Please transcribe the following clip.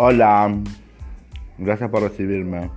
Hola, gracias por recibirme.